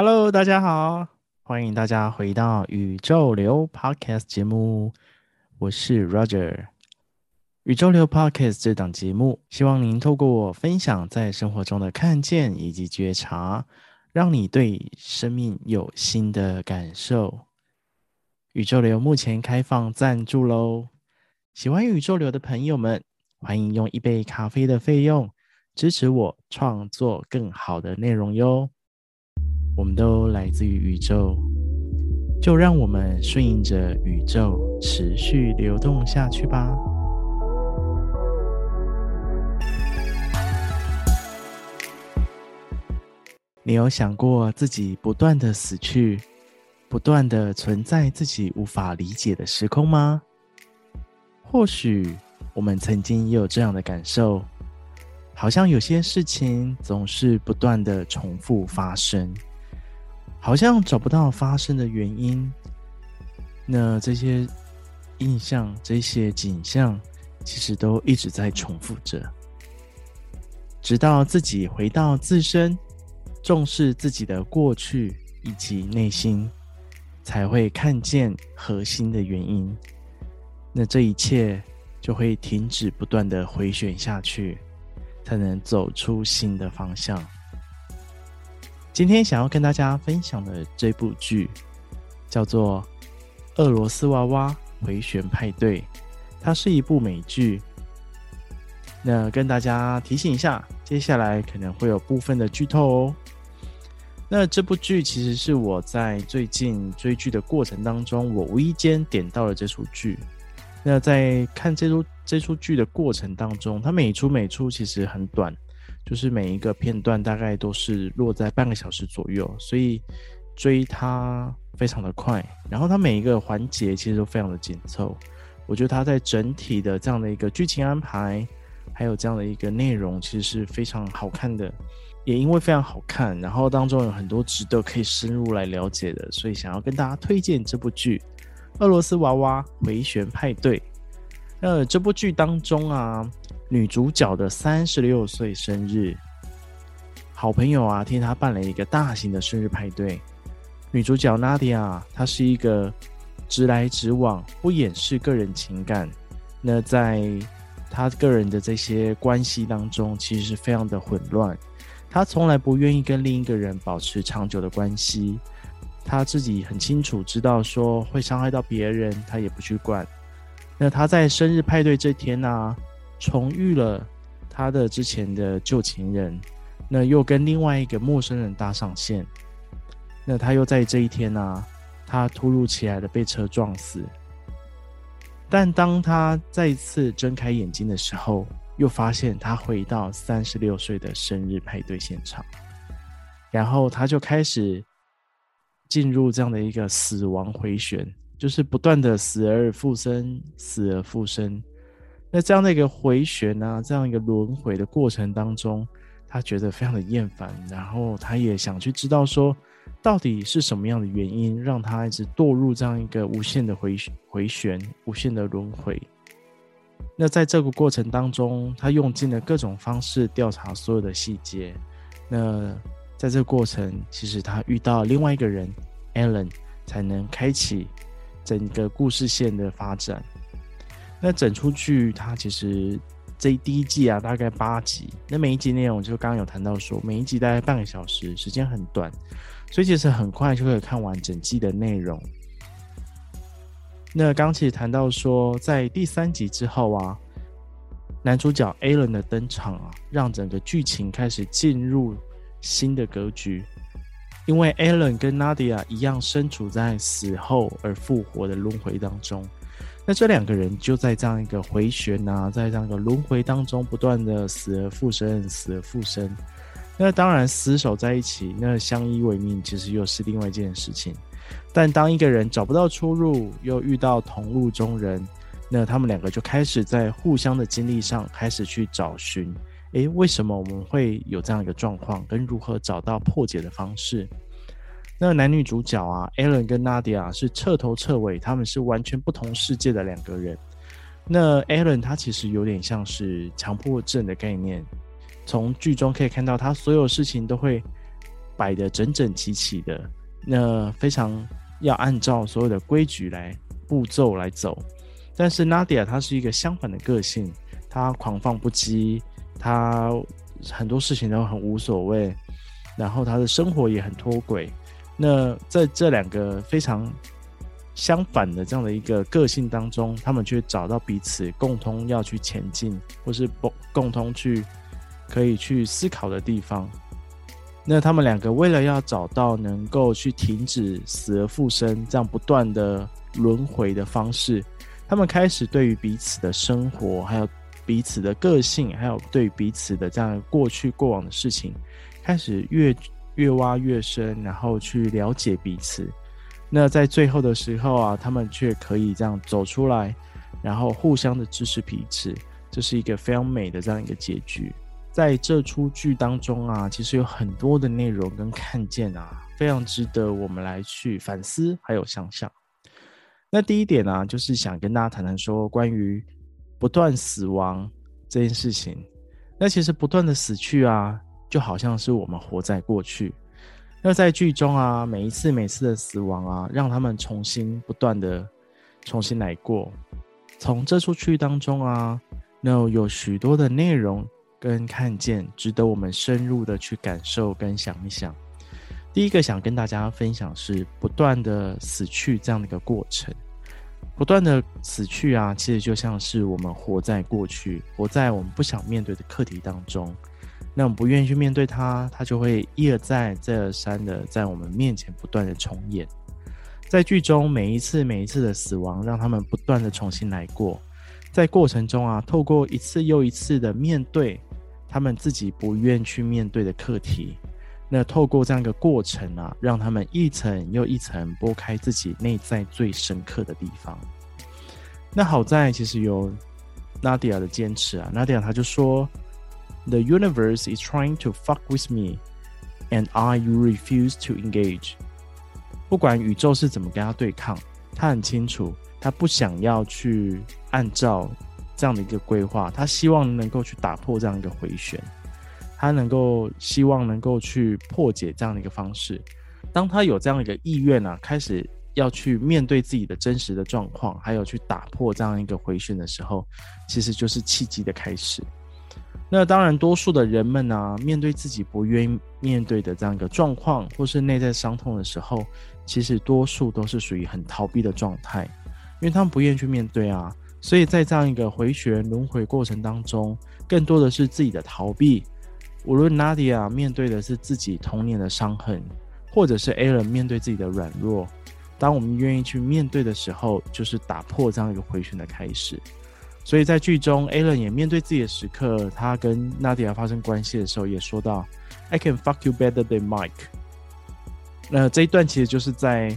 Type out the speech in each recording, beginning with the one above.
Hello，大家好，欢迎大家回到宇宙流 Podcast 节目，我是 Roger。宇宙流 Podcast 这档节目，希望您透过我分享在生活中的看见以及觉察，让你对生命有新的感受。宇宙流目前开放赞助喽，喜欢宇宙流的朋友们，欢迎用一杯咖啡的费用支持我创作更好的内容哟。我们都来自于宇宙，就让我们顺应着宇宙持续流动下去吧。你有想过自己不断的死去，不断的存在自己无法理解的时空吗？或许我们曾经也有这样的感受，好像有些事情总是不断的重复发生。好像找不到发生的原因，那这些印象、这些景象，其实都一直在重复着，直到自己回到自身，重视自己的过去以及内心，才会看见核心的原因。那这一切就会停止不断的回旋下去，才能走出新的方向。今天想要跟大家分享的这部剧叫做《俄罗斯娃娃回旋派对》，它是一部美剧。那跟大家提醒一下，接下来可能会有部分的剧透哦。那这部剧其实是我在最近追剧的过程当中，我无意间点到了这出剧。那在看这出这出剧的过程当中，它每出每出其实很短。就是每一个片段大概都是落在半个小时左右，所以追它非常的快。然后它每一个环节其实都非常的紧凑。我觉得它在整体的这样的一个剧情安排，还有这样的一个内容，其实是非常好看的。也因为非常好看，然后当中有很多值得可以深入来了解的，所以想要跟大家推荐这部剧《俄罗斯娃娃回旋派对》。那这部剧当中啊。女主角的三十六岁生日，好朋友啊替她办了一个大型的生日派对。女主角娜迪亚，她是一个直来直往、不掩饰个人情感。那在她个人的这些关系当中，其实是非常的混乱。她从来不愿意跟另一个人保持长久的关系。她自己很清楚知道说会伤害到别人，她也不去管。那她在生日派对这天呢、重遇了他的之前的旧情人，那又跟另外一个陌生人搭上线，那他又在这一天呢、他突如其来的被车撞死。但当他再一次睁开眼睛的时候，又发现他回到三十六岁的生日派对现场，然后他就开始进入这样的一个死亡回旋，就是不断的死而复生，死而复生。那这样的一个回旋啊，这样一个轮回的过程当中，他觉得非常的厌烦，然后他也想去知道说，到底是什么样的原因让他一直堕入这样一个无限的回回旋、无限的轮回。那在这个过程当中，他用尽了各种方式调查所有的细节。那在这个过程，其实他遇到另外一个人，Alan，才能开启整个故事线的发展。那整出剧，它其实这第一季啊，大概八集。那每一集内容就刚刚有谈到说，每一集大概半个小时，时间很短，所以其实很快就可以看完整季的内容。那刚其实谈到说，在第三集之后啊，男主角 Alan 的登场啊，让整个剧情开始进入新的格局，因为 Alan 跟 Nadia 一样，身处在死后而复活的轮回当中。那这两个人就在这样一个回旋啊，在这样一个轮回当中，不断的死而复生，死而复生。那当然厮守在一起，那相依为命，其实又是另外一件事情。但当一个人找不到出路，又遇到同路中人，那他们两个就开始在互相的经历上开始去找寻，诶，为什么我们会有这样一个状况，跟如何找到破解的方式。那男女主角啊，Alan 跟 Nadia 是彻头彻尾，他们是完全不同世界的两个人。那 Alan 他其实有点像是强迫症的概念，从剧中可以看到，他所有事情都会摆得整整齐齐的，那非常要按照所有的规矩来步骤来走。但是 Nadia 她是一个相反的个性，她狂放不羁，她很多事情都很无所谓，然后她的生活也很脱轨。那在这两个非常相反的这样的一个个性当中，他们却找到彼此共同要去前进，或是不共同去可以去思考的地方。那他们两个为了要找到能够去停止死而复生这样不断的轮回的方式，他们开始对于彼此的生活，还有彼此的个性，还有对彼此的这样过去过往的事情，开始越越挖越深，然后去了解彼此。那在最后的时候啊，他们却可以这样走出来，然后互相的支持彼此，这是一个非常美的这样一个结局。在这出剧当中啊，其实有很多的内容跟看见啊，非常值得我们来去反思，还有想象。那第一点呢，就是想跟大家谈谈说关于不断死亡这件事情。那其实不断的死去啊，就好像是我们活在过去。那在剧中啊，每一次每次的死亡啊，让他们重新不断的重新来过。从这出剧当中啊，那有许多的内容跟看见，值得我们深入的去感受跟想一想。第一个想跟大家分享是不断的死去这样的一个过程，不断的死去啊，其实就像是我们活在过去，活在我们不想面对的课题当中。那我们不愿意去面对它，它就会一而再、再而三的在我们面前不断的重演。在剧中，每一次、每一次的死亡，让他们不断的重新来过。在过程中啊，透过一次又一次的面对他们自己不愿去面对的课题，那透过这样一个过程啊，让他们一层又一层拨开自己内在最深刻的地方。那好在其实有 Nadia 的坚持啊，Nadia 他就说。The universe is trying to fuck with me, and I refuse to engage. 不管宇宙是怎么跟他对抗，他很清楚，他不想要去按照这样的一个规划，他希望能够去打破这样一个回旋，他能够希望能够去破解这样的一个方式。当他有这样一个意愿啊，开始要去面对自己的真实的状况，还有去打破这样一个回旋的时候，其实就是契机的开始。那当然，多数的人们呢、面对自己不愿意面对的这样一个状况，或是内在伤痛的时候，其实多数都是属于很逃避的状态，因为他们不愿意去面对啊。所以在这样一个回旋轮回过程当中，更多的是自己的逃避。无论 Nadia 面对的是自己童年的伤痕，或者是 Alan 面对自己的软弱，当我们愿意去面对的时候，就是打破这样一个回旋的开始。所以在剧中，Alan 也面对自己的时刻，他跟 Nadia 发生关系的时候，也说到 "I can fuck you better than Mike"。那这一段其实就是在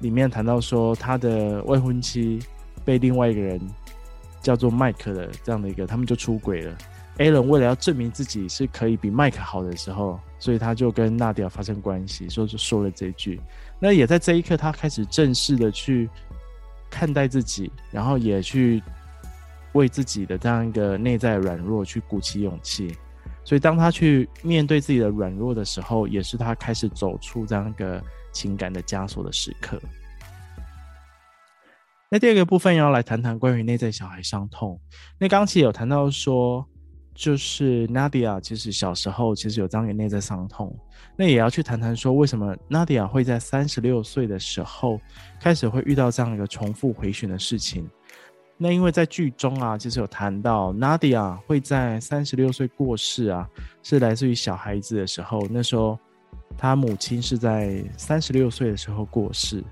里面谈到说，他的未婚妻被另外一个人叫做 Mike 的这样的一个，他们就出轨了。Alan 为了要证明自己是可以比 Mike 好的时候，所以他就跟 Nadia 发生关系，所以就说了这句。那也在这一刻，他开始正式的去看待自己，然后也去。为自己的这样一个内在软弱去鼓起勇气，所以当他去面对自己的软弱的时候，也是他开始走出这样一个情感的枷锁的时刻。那第二个部分要来谈谈关于内在小孩伤痛。那刚其实有谈到说，就是 Nadia 其实小时候其实有这样一个内在伤痛，那也要去谈谈说，为什么 Nadia 会在三十六岁的时候开始会遇到这样一个重复回旋的事情。那因为在剧中啊，其实有谈到 Nadia 会在三十六岁过世啊，是来自于小孩子的时候。那时候，他母亲是在三十六岁的时候过世。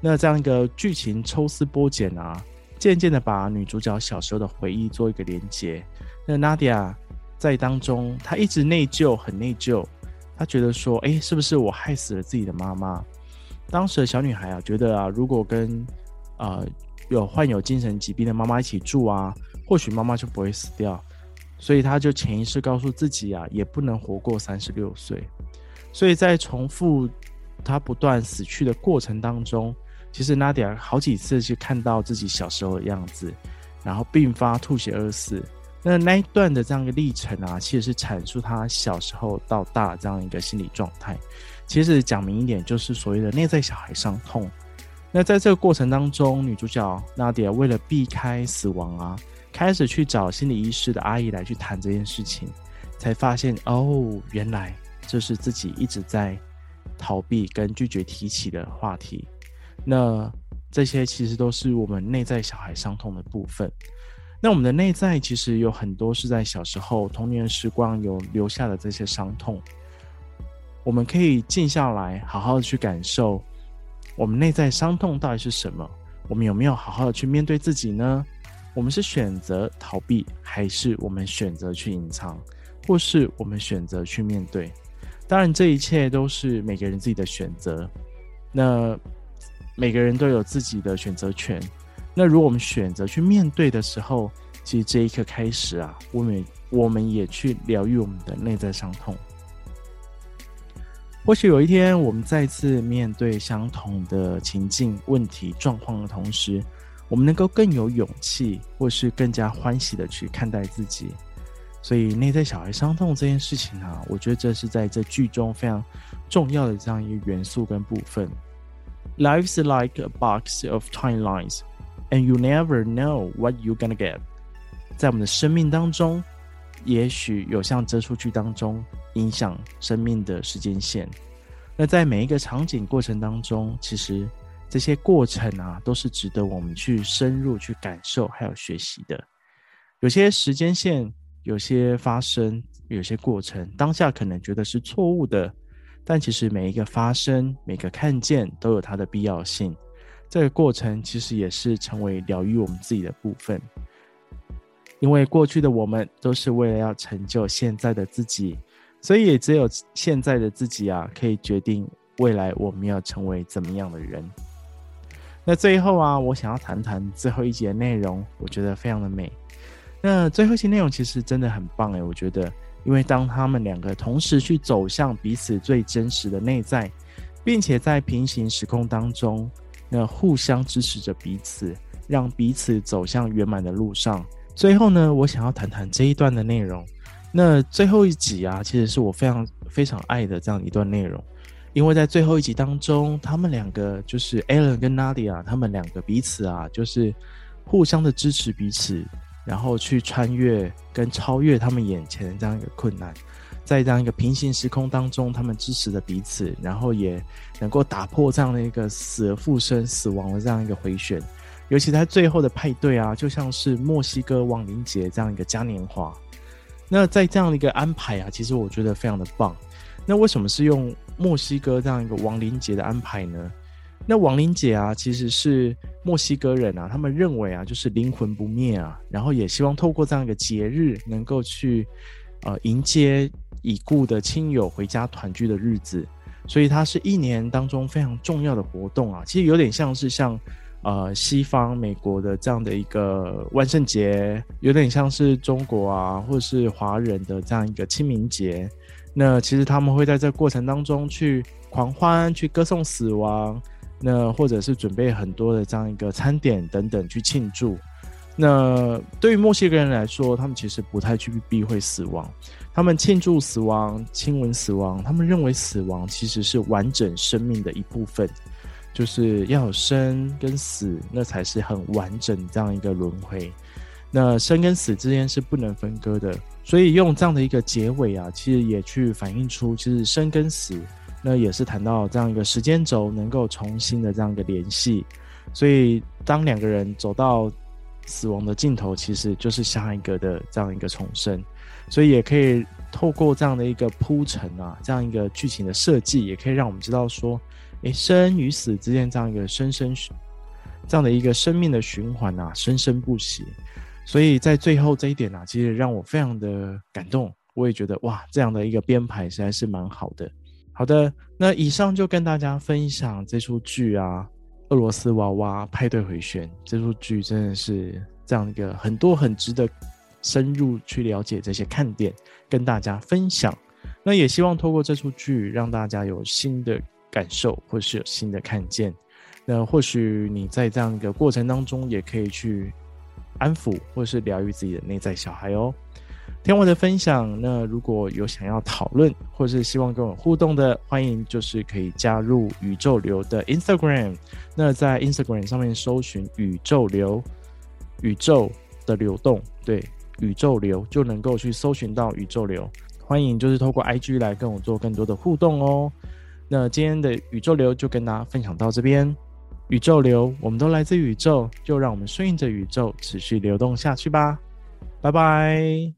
那这样一个剧情抽丝剥茧啊，渐渐的把女主角小时候的回忆做一个连结。那 Nadia 在当中，她一直内疚，很内疚。她觉得说，哎，是不是我害死了自己的妈妈？当时的小女孩啊，觉得啊，如果跟呃。有患有精神疾病的妈妈一起住啊，或许妈妈就不会死掉，所以他就潜意识告诉自己啊，也不能活过三十六岁。所以在重复他不断死去的过程当中，其实 Nadia 好几次去看到自己小时候的样子，然后并发吐血而死，那那一段的这样一个历程啊，其实是阐述他小时候到大这样一个心理状态。其实讲明一点，就是所谓的内在小孩伤痛。那在这个过程当中，女主角娜迪亚为了避开死亡啊，开始去找心理医师的阿姨来去谈这件事情，才发现哦，原来这是自己一直在逃避跟拒绝提起的话题。那这些其实都是我们内在小孩伤痛的部分。那我们的内在其实有很多是在小时候童年时光有留下的这些伤痛，我们可以静下来，好好的去感受我们内在伤痛到底是什么。我们有没有好好的去面对自己呢？我们是选择逃避，还是我们选择去隐藏，或是我们选择去面对？当然，这一切都是每个人自己的选择。那每个人都有自己的选择权。那如果我们选择去面对的时候，其实这一刻开始啊，我们我们也去疗愈我们的内在伤痛。或许有一天，我们再次面对相同的情境、问题、状况的同时，我们能够更有勇气，或是更加欢喜的去看待自己。所以，内在小孩伤痛这件事情啊，我觉得这是在这剧中非常重要的这样一个元素跟部分。Life's like a box of timelines. And you never know what you're gonna get。在我们的生命当中，也许有像这出剧当中影响生命的时间线。那在每一个场景过程当中，其实这些过程啊，都是值得我们去深入去感受还有学习的。有些时间线，有些发生，有些过程，当下可能觉得是错误的，但其实每一个发生，每个看见，都有它的必要性。这个过程其实也是成为疗愈我们自己的部分，因为过去的我们都是为了要成就现在的自己，所以也只有现在的自己啊，可以决定未来我们要成为怎么样的人。那最后啊，我想要谈谈最后一节内容，我觉得非常的美。那最后一集内容其实真的很棒诶，我觉得，因为当他们两个同时去走向彼此最真实的内在，并且在平行时空当中。那互相支持着彼此，让彼此走向圆满的路上。最后呢，我想要谈谈这一段的内容。那最后一集啊，其实是我非常非常爱的这样一段内容，因为在最后一集当中，他们两个就是 Alan 跟 Nadia，他们两个彼此啊，就是互相的支持彼此，然后去穿越跟超越他们眼前的这样一个困难。在这样一个平行时空当中，他们支持着彼此，然后也能够打破这样的一个死而复生、死亡的这样一个回旋。尤其在最后的派对啊，就像是墨西哥亡灵节这样一个嘉年华。那在这样的一个安排啊，其实我觉得非常的棒。那为什么是用墨西哥这样一个亡灵节的安排呢？那亡灵节啊，其实是墨西哥人啊，他们认为啊，就是灵魂不灭啊，然后也希望透过这样一个节日，能够去呃迎接。已故的亲友回家团聚的日子，所以它是一年当中非常重要的活动啊。其实有点像是像呃西方美国的这样的一个万圣节，有点像是中国啊或者是华人的这样一个清明节。那其实他们会在这过程当中去狂欢，去歌颂死亡，那或者是准备很多的这样一个餐点等等去庆祝。那对于墨西哥人来说，他们其实不太去避讳死亡。他们庆祝死亡，亲吻死亡。他们认为死亡其实是完整生命的一部分，就是要有生跟死，那才是很完整这样一个轮回。那生跟死之间是不能分割的，所以用这样的一个结尾啊，其实也去反映出，其实生跟死，那也是谈到这样一个时间轴能够重新的这样一个联系。所以当两个人走到死亡的尽头，其实就是下一个的这样一个重生。所以也可以透过这样的一个铺陈啊，这样一个剧情的设计，也可以让我们知道说，诶，生与死之间这样一个生生这样的一个生命的循环啊，生生不息。所以在最后这一点啊，其实让我非常的感动。我也觉得哇，这样的一个编排实在是蛮好的。好的，那以上就跟大家分享这出剧啊，《俄罗斯娃娃派对回旋》这出剧真的是这样一个很多很值得。深入去了解这些看点，跟大家分享。那也希望透过这出剧，让大家有新的感受，或是有新的看见。那或许你在这样一个过程当中，也可以去安抚或是疗愈自己的内在小孩哦。听我的分享，那如果有想要讨论或是希望跟我互动的，欢迎就是可以加入宇宙流的 Instagram。那在 Instagram 上面搜寻宇宙流，宇宙的流动，对，宇宙流就能够去搜寻到宇宙流。欢迎就是透过 IG 来跟我做更多的互动哦。那今天的宇宙流就跟大家分享到这边。宇宙流，我们都来自宇宙，就让我们顺应着宇宙持续流动下去吧。拜拜。